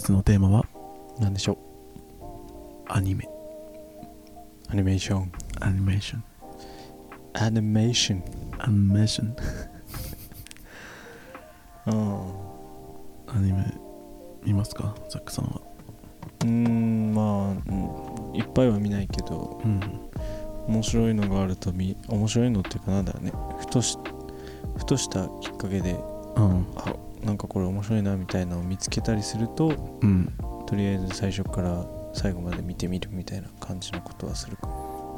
日のテーマは何でしょアニメ。うアニメーション。アニメーション。アニメーション。アニメーション。うん。アニメ見ますか？ザックさんは。うーんまあ、うん、いっぱいは見ないけどうん。面白いのがあると見面白いのっていうかなんだろうね。ふとしふとしたきっかけでうん。あなんかこれ面白いなみたいなのを見つけたりするとうん。とりあえず最初から最後まで見てみるみたいな感じのことはするか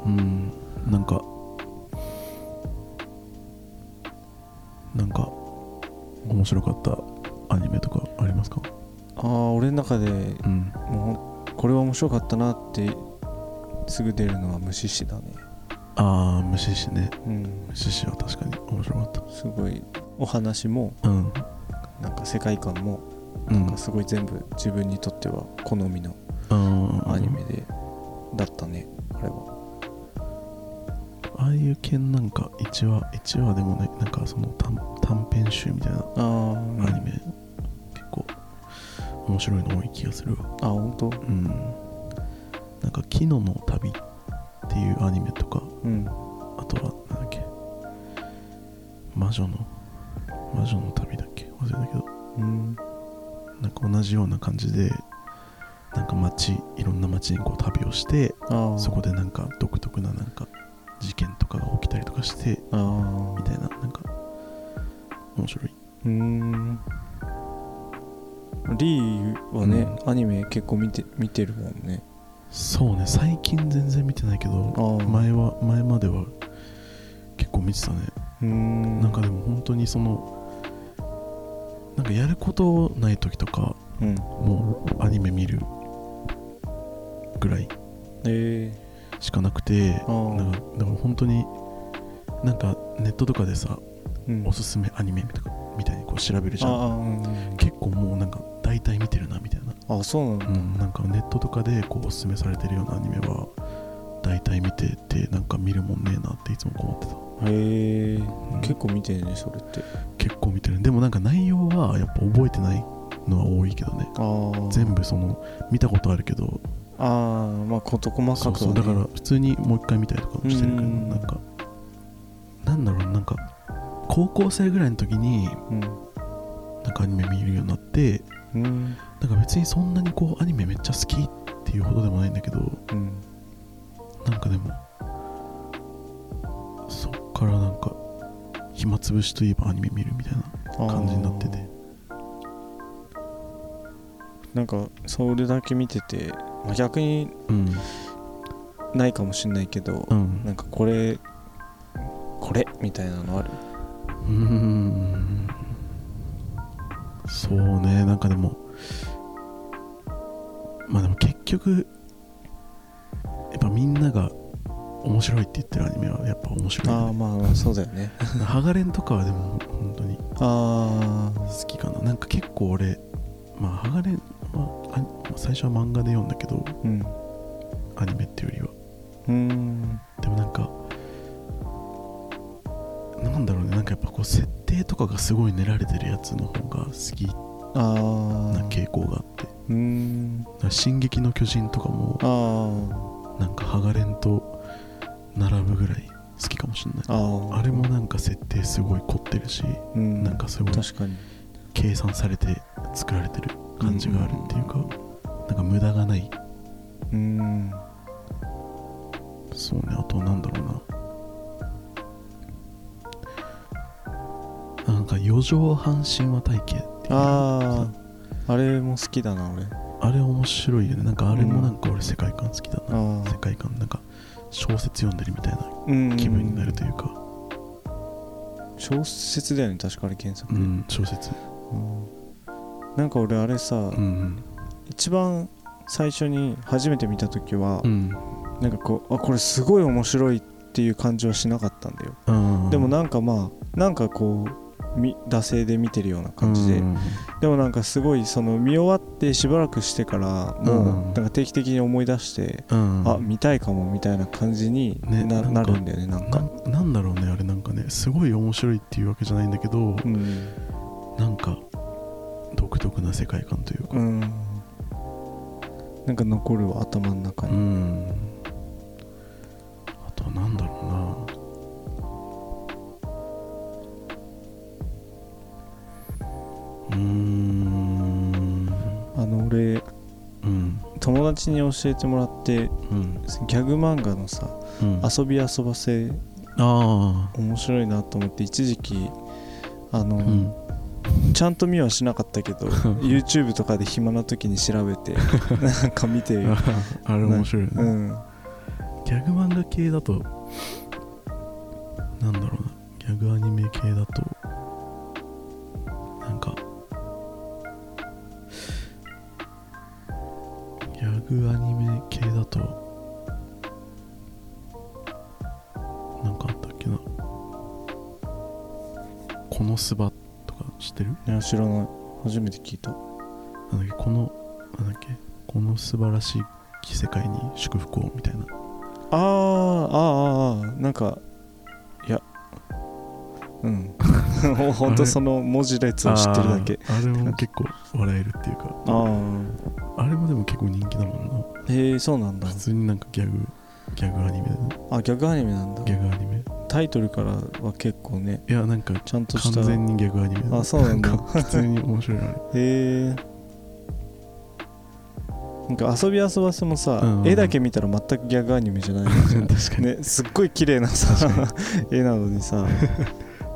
うん。なんかなんか面白かったアニメとかありますか？ああ俺の中でうん。もうこれは面白かったなってすぐ出るのは無視しだね。ああ虫師ね。うん。虫師は確かに面白かっすごいお話もたうんなんか世界観もうんなんかすごい全部自分にとっては好みのうん。アニメでだったねあれは。ああいう系なんか1話1話でもねなんかその短短編集みたいなアニメ、結構面白いの多い気がするわ。あ本当？うん。なんか「キノの旅」っていうアニメとかうん。あとはなんだっけ？魔女の魔女の旅だ忘れたけど。うん。なんか同じような感じでなんか街いろんな街にこう旅をしてそこでなんか独特ななんか事件とかが起きたりとかしてみたいななんか面白い。うーん。リーはね、アニメ結構見て見てるもんね。そうね最近全然見てないけど前は前までは結構見てたね。うーん。なんかでも本当にそのなんかやることない時とかうん。もうアニメ見るぐらいえ。しかなくてあー。なんかでも本当になんかネットとかでさえうん。おすすめアニメとかみたいにこう調べるじゃん。うん結構もうなんか大体見てるなみたいな。あそうなんだ、うんなんかネットとかでこうおすすめされてるようなアニメは大体見ててなんか見るもんねえなっていつも思ってたへえうん結構見てるねそれって。結構見てる。でもなんか内容はやっぱ覚えてないのは多いけどね。全部その見たことあるけど。ああまあ事細かくは、ね、そうそうだから普通にもう一回見たりとかもしてるけどうん。なんかなんだろうなんか高校生ぐらいの時にうん。なんかアニメ見るようになってうん。なんか別にそんなにこうアニメめっちゃ好きっていうほどでもないんだけどうん。なんかでもそっからなんか暇つぶしといえばアニメ見るみたいな感じになってて。なんかそれだけ見てて、まあ、逆にうんないかもしんないけど、うんなんかこれこれみたいなのある？うーん。そうね。なんかでもまあでも結局やっぱみんなが面白いって言ってるアニメはやっぱ面白いああよね、まあそうだよね。ハガレンとかはでも本当にあ好きかな。なんか結構俺まあハガレンはあまあ最初は漫画で読んだけどあうん。アニメっていうよりは。うーん。でもなんかなんだろうね。なんかやっぱこう設定とかがすごい練られてるやつの方が好きああな傾向があって。うーん。進撃の巨人とかもあなんかハガレンと並ぶぐらい好きかもしれない。あれもなんか設定すごい凝ってるしうん。なんかすごい確かに。計算されて作られてる感じがあるっていうかなんか無駄がない。うーん。そうねあとなんだろうな。なんか四畳半神話体系っていうあああれも好きだな俺。あれ面白いよね。なんかあれもなんか俺世界観好きだな、あ世界観。なんか小説読んでるみたいなうん。気分になるというか、小説だよね確かあれ原作で、うん小説。うん。なんか俺あれさ、うん一番最初に初めて見た時は、うん。なんかこうあこれすごい面白いっていう感じはしなかったんだよ、うんでもなんかまあなんかこうみ惰性で見てるような感じで、うん。でもなんかすごいその見終わってしばらくしてからもううん。なんか定期的に思い出して、うん。あ見たいかもみたいな感じにな,、ねなるんだよねなんか。ななんだろうねあれなんかねすごい面白いっていうわけじゃないんだけど、うん、なんか独特な世界観というか。うん、なんか残るわ頭の中うに、ん。あとはなんだろうん。あの俺うん。友達に教えてもらってうん。ギャグ漫画のさうん。あ遊び遊ばせあ面白いなと思って一時期あの、うん。ちゃんと見はしなかったけど YouTube とかで暇な時に調べて なんか見てる あれ面白いね、うん。ギャグ漫画系だとなんだろうな。ギャグアニメ系だとアニメ系だとなんかあったっけな。このスバとか知ってる？いや知らない。初めて聞いた。なんだっけ？このなんだっけ？この素晴らしき世界に祝福をみたいな。あーあーあーあー。なんかいや。うんほんとその文字列を知ってるだけ。あれも結構笑えるっていうか。あああれもでも結構人気だもんな。へえそうなんだ。普通になんかギャグギャグアニメだね。あギャグアニメなんだ。ギャグアニメ。タイトルからは結構ねいやなんかちゃんとした。完全にギャグアニメだあそうなんだ。か普通に面白いあれ へえ。なんか遊び遊ばせもさ、うんうん絵だけ見たら全くギャグアニメじゃない 確かに、ねすっごい綺麗なさ 絵なのにさ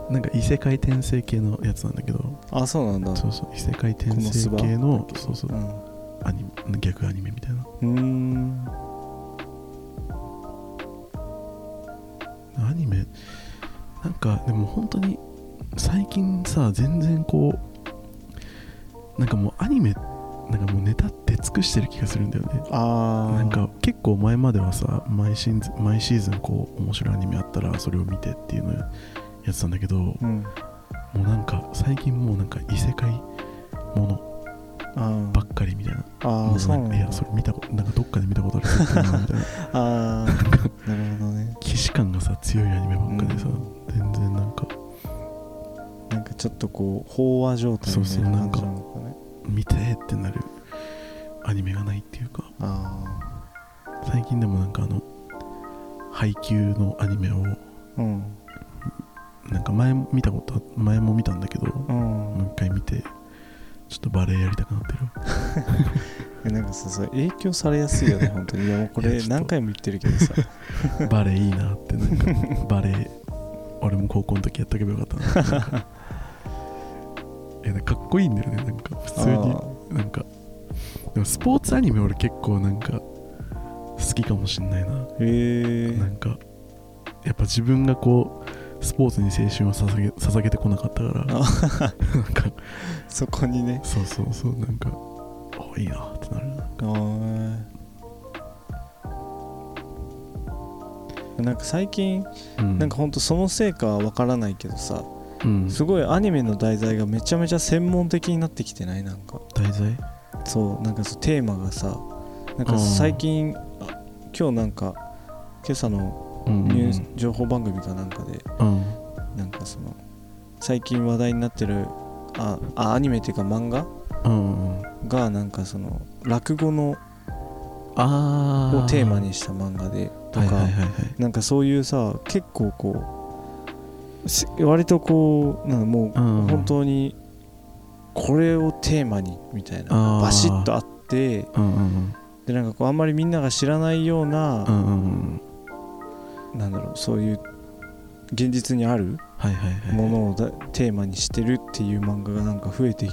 なんか異世界転生系のやつなんだけど。あそうなんだ。そうそう異世界転生系のそうそう。うん。アニメギャグアニメみたいな。うーん。アニメなんかでも本当に最近さ全然こうなんかもうアニメなんかもうネタって尽くしてる気がするんだよね。あー。なんか結構前まではさ毎シーズン毎シーズンこう面白いアニメあったらそれを見てっていうのやってたんだけどもうん。うなんか最近もうなんか異世界ものばっかりみたいな。あもうーそうなんいやそれ見たことなんかどっかで見たことある みたいな。あーなるほどね。既視感がさ強いアニメばっかでさ、うん。全然なんか。なんかちょっとこう飽和状態みたいな感じなのかね。見てってなるアニメがないっていうか。あ最近でもなんかあの配給のアニメをあうんなんか前も見たことあ前も見たんだけどうん。もう一回見てちょっとバレエやりたくなってる。えなんかさそれ影響されやすいよね 本当に。いやもうこれ何回も言ってるけどさ。バレエいいなってなんかバレエ俺も高校の時やっとけばよかったな。なんかかかっこいいんだよねなんか普通に。あなんかでもスポーツアニメ俺結構なんか好きかもしんないな。ーへえなんかやっぱ自分がこうスポーツに青春を捧げ捧げてこなかったから。なんか。そこにね。そうそうそうなんかあいいなってなるな。あー。なんか最近うん。なんかほんとそのせいかはわからないけどさうん。すごいアニメの題材がめちゃめちゃ専門的になってきてないなんか。題材？そうなんかそうテーマがさなんか最近あ今日なんか今朝のうんニュース情報番組かなんかでうん。なんかその最近話題になってるああアニメっていうか漫画？うんうんがなんかその落語のをテーマにした漫画でとかはいはいなんかそういうさ結構こうし割とこうなんかもううん本当にこれをテーマにみたいなバシッとあってうんうんでなんかこうあんまりみんなが知らないようなうんうんうんなんだろうそういう現実にあるものをだテーマにしてるっていう漫画がなんか増えて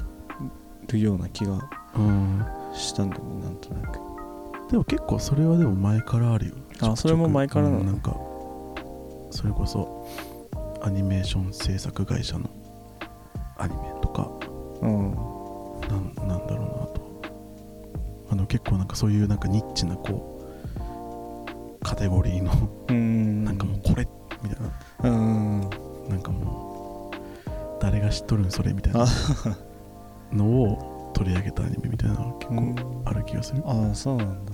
るような気がうんしたんだよねなんとなく。でも結構それはでも前からあるよ。あそれも前からなの？うんなんかそれこそアニメーション制作会社のアニメとか。うん。なんなんだろうなと。あの結構なんかそういうなんかニッチなこうカテゴリーの。うん。なんかもうこれみたいな。うん。なんかもう誰が知っとるんそれみたいな。あのを取り上げたアニメみたいなのが結うん構ある気がする。ああそうなんだ。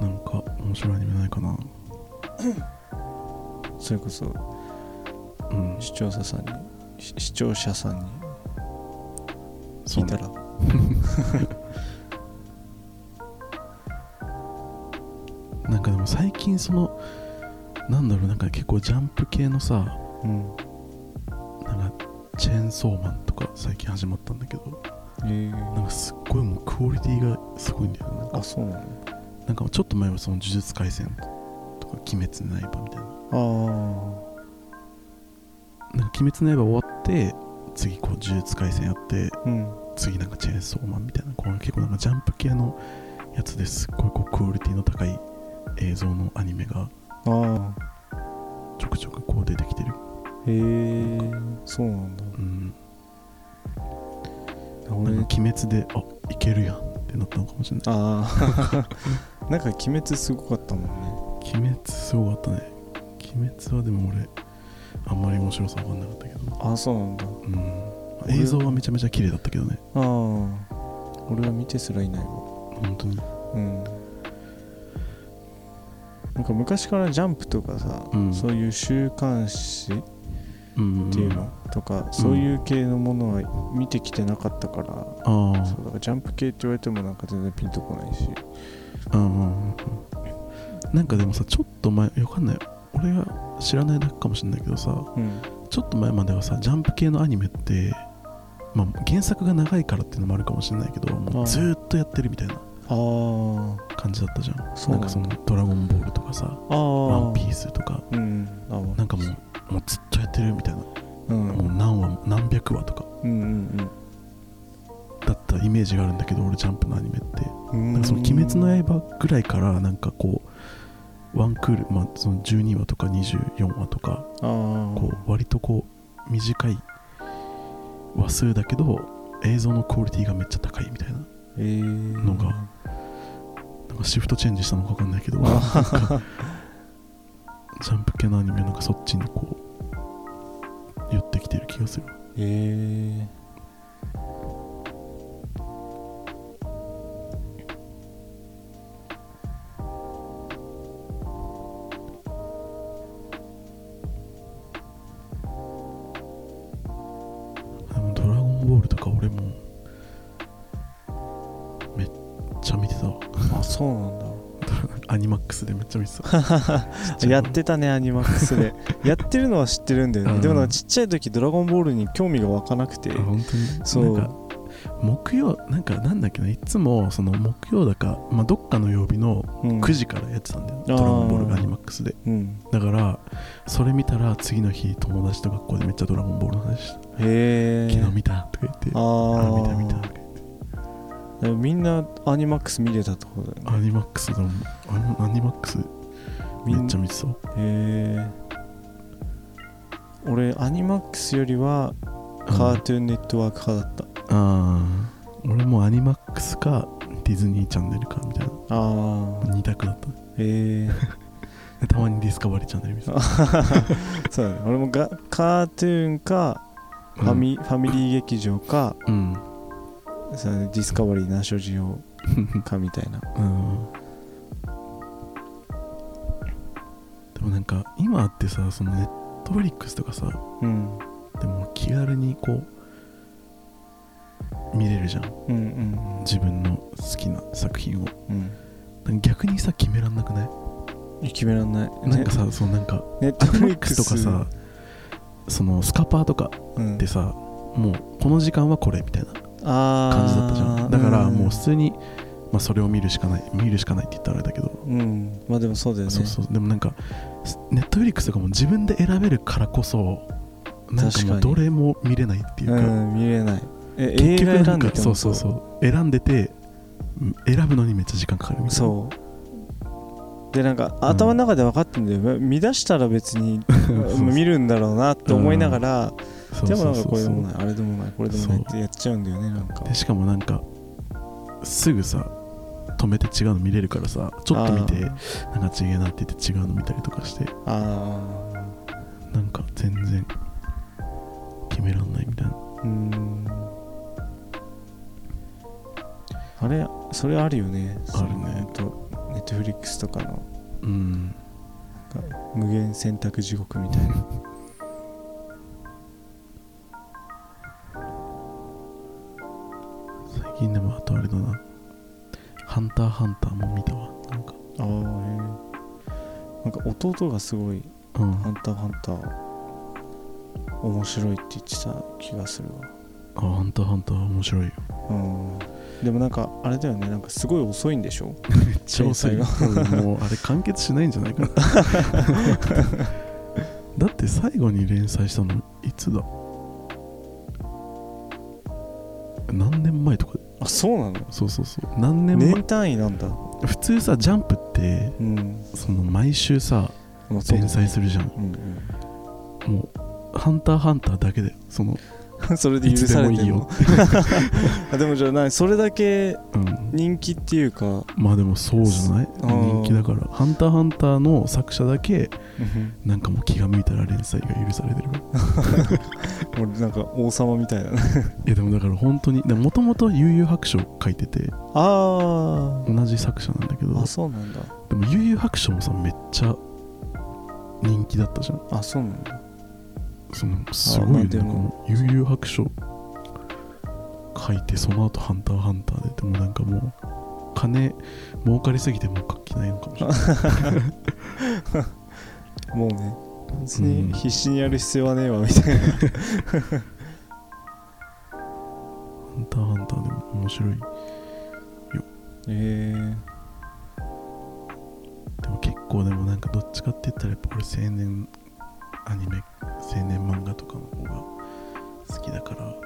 なんか面白いアニメないかな。それこそうん。視聴者さんにし視聴者さんに聞いたら。なんかでも最近そのなんだろうなんか結構ジャンプ系のさうん。なんかチェーンソーマンとか最近始まったんだけどえ。なんかすっごいもうクオリティがすごいんだよね。なんかあそうなの？なんかちょっと前はその呪術廻戦とか鬼滅の刃みたいな。あなんか鬼滅の刃終わって次こう呪術廻戦やってあうん。次なんかチェーンソーマンみたいなこう結構なんかジャンプ系のやつです。っごいこうクオリティの高い映像のアニメがあちょくちょくこう出てきてる。あへえそうなんだ。うん。俺。なんか鬼滅であいけるやんってなったのかもしれない。ああ。なんか鬼滅すごかったもんね。鬼滅すごかったね。鬼滅はでも俺あんまり面白さ分かんなかったけど。あそうなんだ。うん。映像はめちゃめちゃ綺麗だったけどね。ああ。俺は見てすらいないわ。本当に。うん。なんか昔からジャンプとかさ、うん。そういう週刊誌っうんていうのとか、そういう系のものは見てきてなかったから、あそうあだからジャンプ系って言われてもなんか全然ピンとこないし。うんうんうんうんなんかでもさちょっと前わかんない俺が知らないだけかもしれないけどさうん。ちょっと前まではさジャンプ系のアニメってまあ原作が長いからっていうのもあるかもしれないけどもうずーっとやってるみたいな感じだったじゃん。なんかその「ドラゴンボール」とかさ「ああワンピース」とか。うん。あなんかもうもうずっとやってるみたいな。うん。もう何話何百話とか。うんうんだったイメージがあるんだけど俺ジャンプのアニメって。うん。なんかその「鬼滅の刃」ぐらいからなんかこうワンクール、まあ、その12話とか24話とかこう割とこう短い話数だけど映像のクオリティがめっちゃ高いみたいなえー、のがなんかシフトチェンジしたのか分かんないけどジャンプ系のアニメなんかそっちにこう寄ってきてる気がする。えマックスでめっちゃ見てた。やってたねアニマックスで。やってるのは知ってるんだよね、うん。でもなんかちっちゃい時ドラゴンボールに興味が湧かなくて。あ本当に？そう。なんか木曜なんかなんだっけな？いつもその木曜だか、まあ、どっかの曜日のうん。9時からやってたんだよ、あー。ドラゴンボールがアニマックスで。うん。だからそれ見たら次の日友達と学校でめっちゃドラゴンボールの話した、へえ昨日見たとか言って。あああ見た見たとか言ってみんなアニマックス見てたってことだよね。アニマックスでもアニアニマックスめっちゃ見てた。へえ俺アニマックスよりはカートゥーンネットワーク派だった、ああ俺もアニマックスかディズニーチャンネルかみたいな。ああ2択だった。へえで たまにディスカバリーチャンネル見てた。そうだね。俺もがカートゥーンかファミ,、ファミリー劇場かうんそうだねディスカバリーな所持用かみたいな。うん。でもなんか今ってさそのネットフリックスとかさうん。でも気軽にこう見れるじゃん。うんうん自分の好きな作品を。うん。逆にさ決めらんなくない？うん決めらんない。なんかさそうなんかネットフリックス。スとかさそのスカパーとかうんってさもうこの時間はこれみたいな。あ感じだったじゃん。だからもう普す通に、まあ、それを見るしかない見るしかないって言ったらあれだけど、うんまあでもそうだよね。そうそう。でもなんかネットフリックスとかも自分で選べるからこそなんかもうどれも見れないっていうか、うん見れない。え結局なんかそうそうそう。選んでてうん選ぶのにめっちゃ時間かかるみたいな。そう。でなんかうん頭の中で分かってんだよ、見出したら別に 見るんだろうなって思いながら、そうんかそうそうこれでもないあれでもないこれでもないってやっちゃうんだよねなんか。でしかもなんかすぐさ止めて違うの見れるからさちょっと見てなんか違えなって言って違うの見たりとかして。あなんか全然決めらんないみたいな。ーうーん。あれそれあるよね。あるね。とネットフリックスとかの。うん。無限選択地獄みたいな 近でもあとあれだな「ハンターハンター」も見たわ。なんか。ああへえなんか弟がすごいうん。ハンターハンター面白いって言ってた気がするあハンターハンター面白いよ。わうん。でもなんかあれだよね。なんかすごい遅いんでしょ？めっちゃ遅い。もうあれ完結しないんじゃないかな。だって最後に連載したのいつだ？何年あそうなの？そうそうそう。何年前、年単位なんだ。普通さジャンプってうん。その毎週さまあそう連載するじゃん。うんもうハンターハンターだけだよそのうん それでい許つでもいいよ。されてんのあでもじゃあ何それだけうん。人気っていうか。まあでもそうじゃない？人気だから「ハンターハンター」の作者だけなんかもう気が向いたら連載が許されてる。俺なんか王様みたいだね。いやでもだから本当にもともと悠々白書書いててあ同じ作者なんだけどああそうなんだ。でも悠々白書もさめっちゃ人気だったじゃん。あそうなんだそのすごいよね悠々白書書いてその後ハンターハンターででもなんかもう金儲かりすぎてもう書きないのかもしれない。もうね別うん。に必死にやる必要はねえわみたいな。ハンターハンターでも面白いえでも結構でもなんかどっちかって言ったらやっぱ俺青年アニメ青年漫画とかの方が好きだから。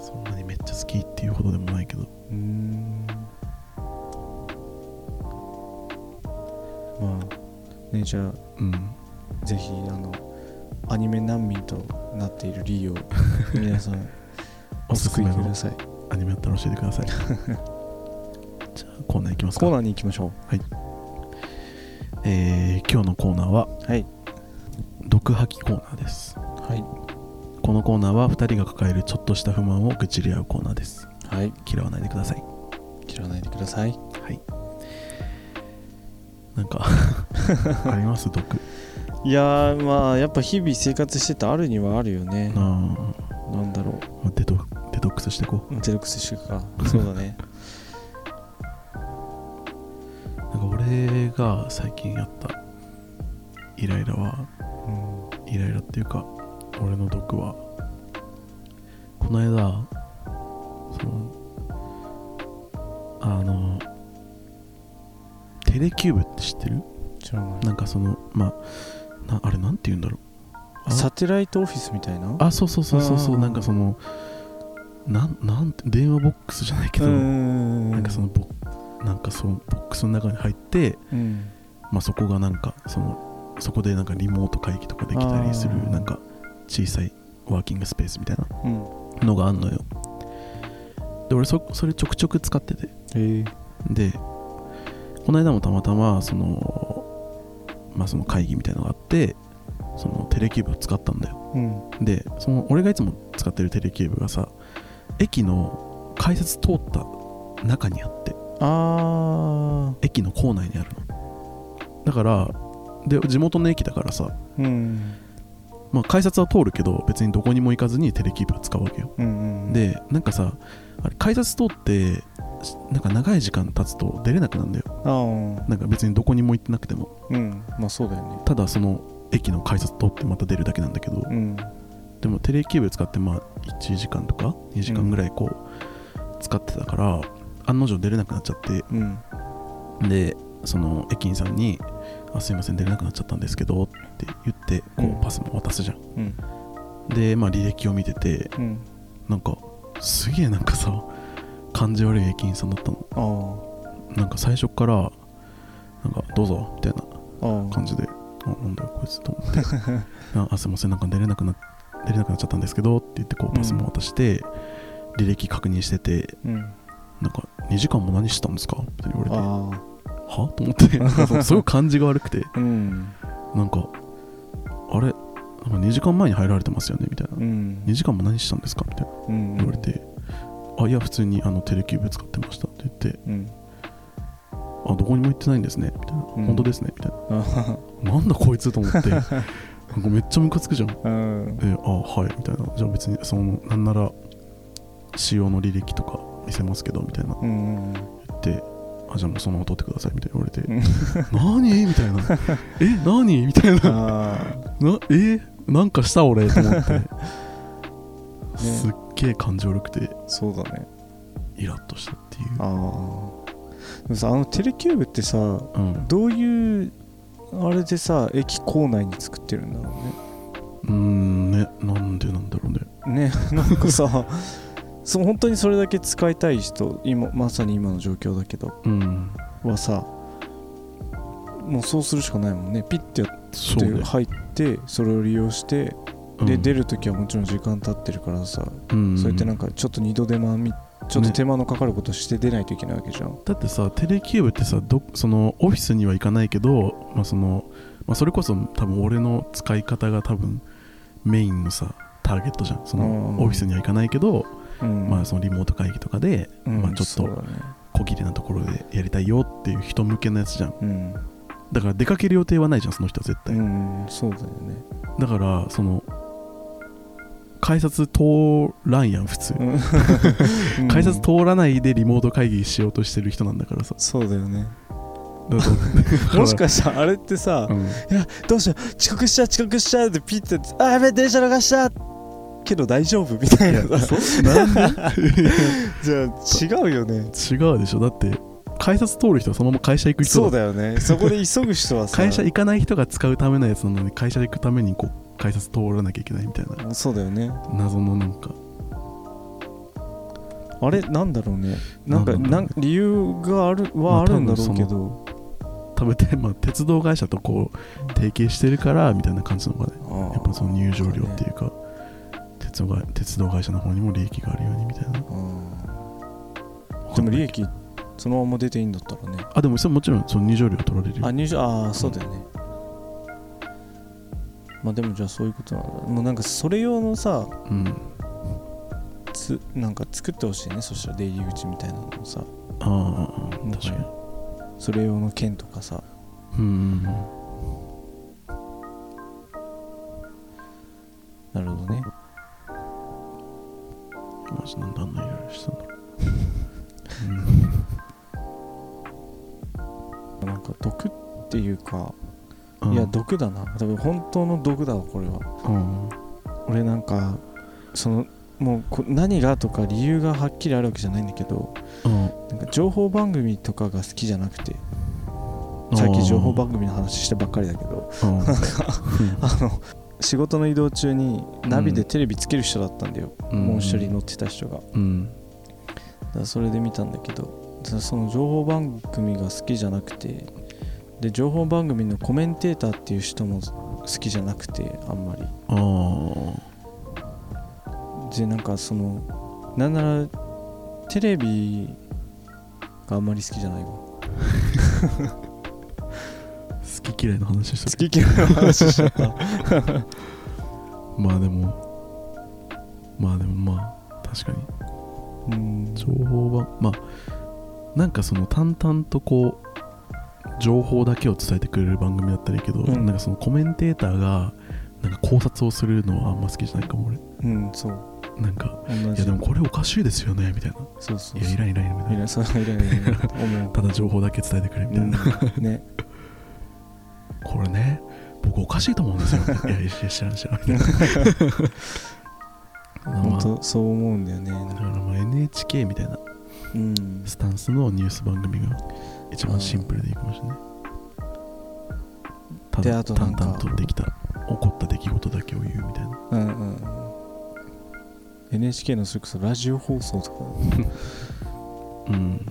そんなにめっちゃ好きっていうほどでもないけど。あうーん。まあねじゃあうん。ぜひあのアニメ難民となっているリーを 皆さんお救いください。アニメあったら教えてください。じゃあコーナーいきますか。コーナーに行きましょえー今日のコーナーはうはい。毒吐きコーナーです。はい。このコーナーは2人が抱えるちょっとした不満を愚痴り合うコーナーです。はい。嫌わないでください。切らないでください。はい。なんか あります？毒。いやーまあやっぱ日々生活しててあるにはあるよね。あなんだろあデトデトックスしてこう。デルクスしていくか。そうだね俺が最近やった。イライラはうん。イライラっていうか俺の毒は。この間そのあのテレキューブって知ってる？知らない。なんかそのまあなあれなんて言うんだろう。あサテライトオフィスみたいな？あそうそうそうそうそう。なんかそのなんなんて電話ボックスじゃないけど、んなんかそのボなんかそのボックスの中に入って、うん。まあ、そこがなんかそのそこでなんかリモート会議とかできたりするなんか小さいワーキングスペースみたいなうん。のがあんのよ。で俺そそれちょくちょく使ってて。え。でこの間もたまたまそのまあその会議みたいなのがあってそのテレキューブを使ったんだよ。うん。でその俺がいつも使ってるテレキューブがさ駅の改札通った中にあってあ駅の構内にあるの。だからで地元の駅だからさ、ーうん。まあ、改札は通るけど別にどこにも行かずにテレキューブを使うわけよ。うんうんでなんかさあれ改札通ってしなんか長い時間経つと出れなくなるんだよ。なんか別にどこにも行ってなくても。うん。まあそうだよね。ただその駅の改札通ってまた出るだけなんだけど。うん。でもテレキューブ使ってまあ1時間とか2時間ぐらいこう使ってたから、案の定出れなくなっちゃってうん。でその駅員さんに「あすいません出れなくなっちゃったんですけど」って言ってこうパスも渡すじゃん、うん。でまあ履歴を見ててうん。なんかすげえなんかさ感じ悪い駅員さんだったの。あなんか最初からなんかどうぞみたいな感じであなんだよこいつと思って。ああすいませんなんか出れなくな出れなくなっちゃったんですけどって言ってこうパスも渡して、履歴確認しててうんなんか2時間も何してたんですか？って言われて。は？あと思って。すごい感じが悪くて。あうん。なんかあれ？なんか2時間前に入られてますよね？みたいな。うん。2時間も何したんですか？みたいな。うん。言われて、あいや普通にあのテレキューブ使ってました。って言って。うん。あどこにも行ってないんですね。みたいな、うん。本当ですね？みたいあな。なんだこいつと思って。なんかめっちゃムカつくじゃん。うん。であはい。みたいな。じゃあ別にそのなんなら使用の履歴とか見せますけどみたいな。うん言ってあじゃあもうそのまま取ってくださいみたいな言われて。うん。何？みたいな。え何？みたいな。なえなんかした俺と思って。すっげえ感情悪くてそうだね。イラッとしたっていう。ああでもさあのテレキューブってさうん。どういうあれでさ駅構内に作ってるんだろうーんね。なんでなんだろうねうね。ねなんかさ そう本当にそれだけ使いたい人今まさに今の状況だけどうん。はさもうそうするしかないもんね。ピッてやって入ってそれを利用してで出るときはもちろん時間経ってるからさうん。そうやってなんかちょっと二度手間みちょっと手間のかかることして出ないといけないわけじゃん。だってさテレキューブってさどそのオフィスには行かないけど、まあそのまあ、それこそ多分俺の使い方が多分メインのさターゲットじゃん。そのうん。オフィスには行かないけど、うんまあ、そのリモート会議とかで、うん。まあ、ちょっと小切れなところでやりたいよっていう人向けのやつじゃん。うんだから出かける予定はないじゃんその人は絶対、うんそうだよね。だからその改札通らんやん普通、うん。改札通らないでリモート会議しようとしてる人なんだからさ。そうだよね。もしかしたらあれってさ、うん。いやどうしよう。遅刻しちゃう遅刻しちゃうってピッてあやべえ電車逃したけど大丈夫みたいな。さそなんでじゃあ違うよね。違うでしょ。だって改札通る人はそのまま会社行く人そうだよね。そこで急ぐ人はさ。会社行かない人が使うためのやつなのに会社行くためにこう改札通らなきゃいけないみたいな。そうだよね。謎のなんか。あれ？なんだろうね。なんかなん理由があるはあるんだろうけど、食べて、まあ、鉄道会社とこう提携してるからみたいな感じなのかね。やっぱその入場料っていうか鉄道が鉄道会社の方にも利益があるようにみたいな。うん。でも利益そのまま出ていいんだったらね。あでもそれもちろんその入場料取られるよ。あ入場ああそうだよね、まあでもじゃあそういうことなんだもうなんかそれ用のさうん。つなんか作ってほしいね。そしたら出入り口みたいなのもさ。ああも確かに。それ用の券とかさ。うんうんなるほどね。うんマジなんであんなしたんだ。ろなんか毒っていうか、う、うん、いや毒だな。多分本当の毒だわこれは。うん。俺なんかそのもうこ何がとか理由がはっきりあるわけじゃないんだけどうん。なんか情報番組とかが好きじゃなくて最近情報番組の話してばっかりだけどうん。あの仕事の移動中にナビでテレビつける人だったんだよ、うん。もう一人乗ってた人が。うん。らそれで見たんだけどそその情報番組が好きじゃなくてで情報番組のコメンテーターっていう人も好きじゃなくてあんまり。でなんかそのなんならテレビがあんまり好きじゃないわ。好 き嫌いの話して好き嫌いの話しちゃった。まあでもまあでもまあ確かに。うん。情報はまあなんかその淡々とこう情報だけを伝えてくれる番組だったらいいけど、うん。なんかそのコメンテーターがなんか考察をするのはあんま好きじゃないかも俺。うんそう。なんかいやでもこれおかしいですよねみたいな。そうそうそう。いやいらんいらんいらんみたいなただ情報だけ伝えてくれみたいな、うん。ねこれね僕おかしいと思うんですよ。いやいや知らん知らん。本あ当そう思うんだよね。だからまあ NHK みたいなうん。スタンスのニュース番組が一番シンプルでいいかもしれない。たであとなんか。々とできた起こった出来事だけを言うみたいな。うんうん NHK のそれこそラジオ放送とか。うん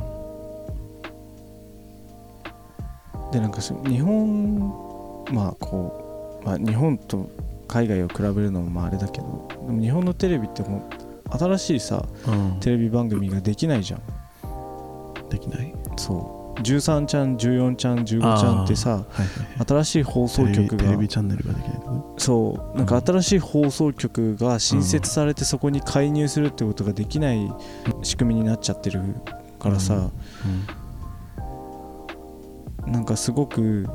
でなんかそ日本まあこう、まあ、日本と海外を比べるのもまああれだけどでも日本のテレビってもう新しいさうん。テレビ番組ができないじゃん。できない？そう。13ちゃん14ちゃん15ちゃんってさはいはいはい。新しい放送局テレビテレがビチャンネルができないそう。なんか新しい放送局が新設されてそこに介入するってことができない仕組みになっちゃってるからさ、となんかすごく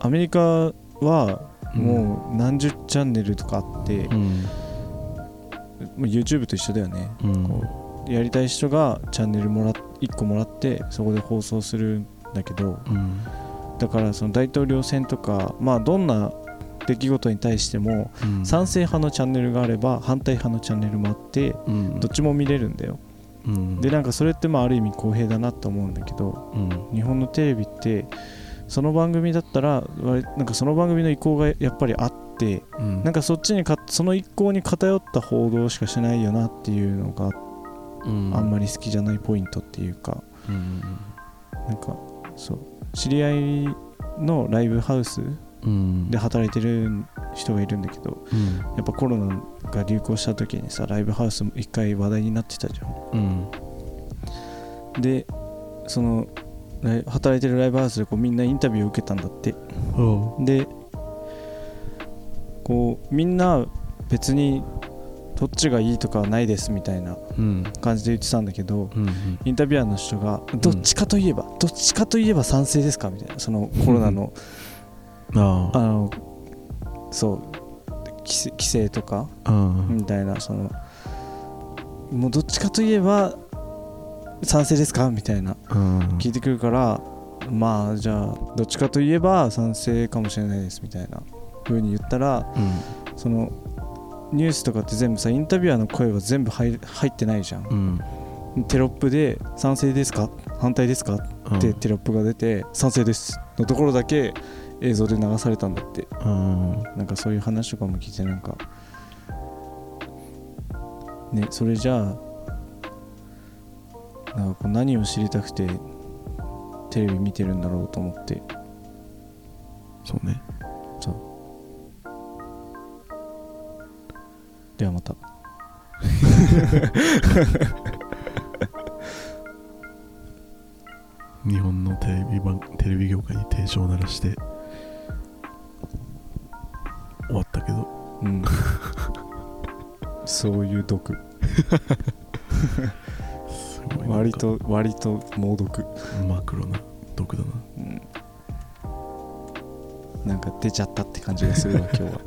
アメリカはうんもう何十チャンネルとかあって、うん。YouTube と一緒だよね。うん。こやりたい人がチャンネルもら1個もらってそこで放送するんだけどうん。だからその大統領選とかまあどんな出来事に対してもうん。賛成派のチャンネルがあれば反対派のチャンネルもあってうん。どっちも見れるんだようん。でなんかそれってまあある意味公平だなと思うんだけどうん。日本のテレビってその番組だったら割なんかその番組の意向がやっぱりあってうん。なんかそっちにかその意向に偏った報道しかしないよなっていうのがうん。あんまり好きじゃないポイントっていうか。うん。なんかそう。知り合いのライブハウスうんで働いてる人がいるんだけどうん。やっぱコロナが流行した時にさライブハウスも一回話題になってたじゃうん。んでその働いてるライブハウスでこうみんなインタビューを受けたんだって。おう。でこうみんな別にどっちがいいとかはないですみたいなうん。感じで言ってたんだけどうんインタビュアーの人がどっちかといえば、どっちかといえば賛成ですかみたいなそのコロナのああ。のそう規制とかみたいなそのもうどっちかといえば賛成ですか？みたいなうん聞いてくるからまあじゃあどっちかといえば賛成かもしれないですみたいな風に言ったらうん。そのニュースとかって全部さインタビュアーの声は全部入入ってないじゃん。うん。テロップで「賛成ですか？反対ですか?」ってテロップが出て「賛成です」のところだけ映像で流されたんだって。うん。なんかそういう話とかも聞いてなんか。ねそれじゃあなんかこう何を知りたくてテレビ見てるんだろうと思って。そうね。ではまた。日本のテレビ番テレビ業界に警鐘を鳴らしてうん。そういう毒。割と割と猛毒。マクロな毒だな。うん。なんか出ちゃったって感じがするわ今日は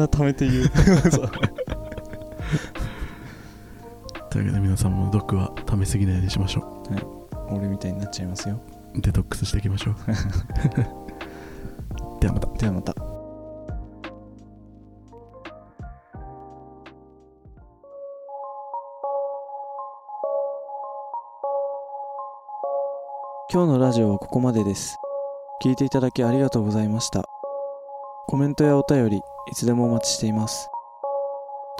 な貯めて言う。というわけで皆さんも毒は溜めすぎないようにしましょ俺みたいになっちゃいますよ。うデトックスしていきましょう。ではまた。ではまた。今日のラジオはここまでです。聞いていただきありがとうございましたコメントやお便りいつでもお待ちしています。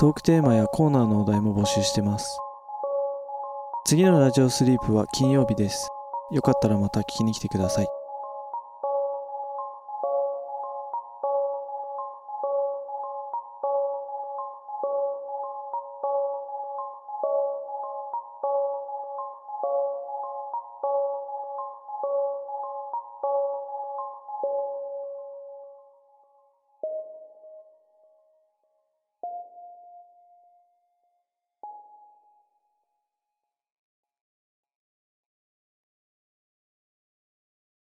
トークテーマやコーナーのお題も募集してます。次のラジオスリープは金曜日です。よかったらまた聞きに来てください。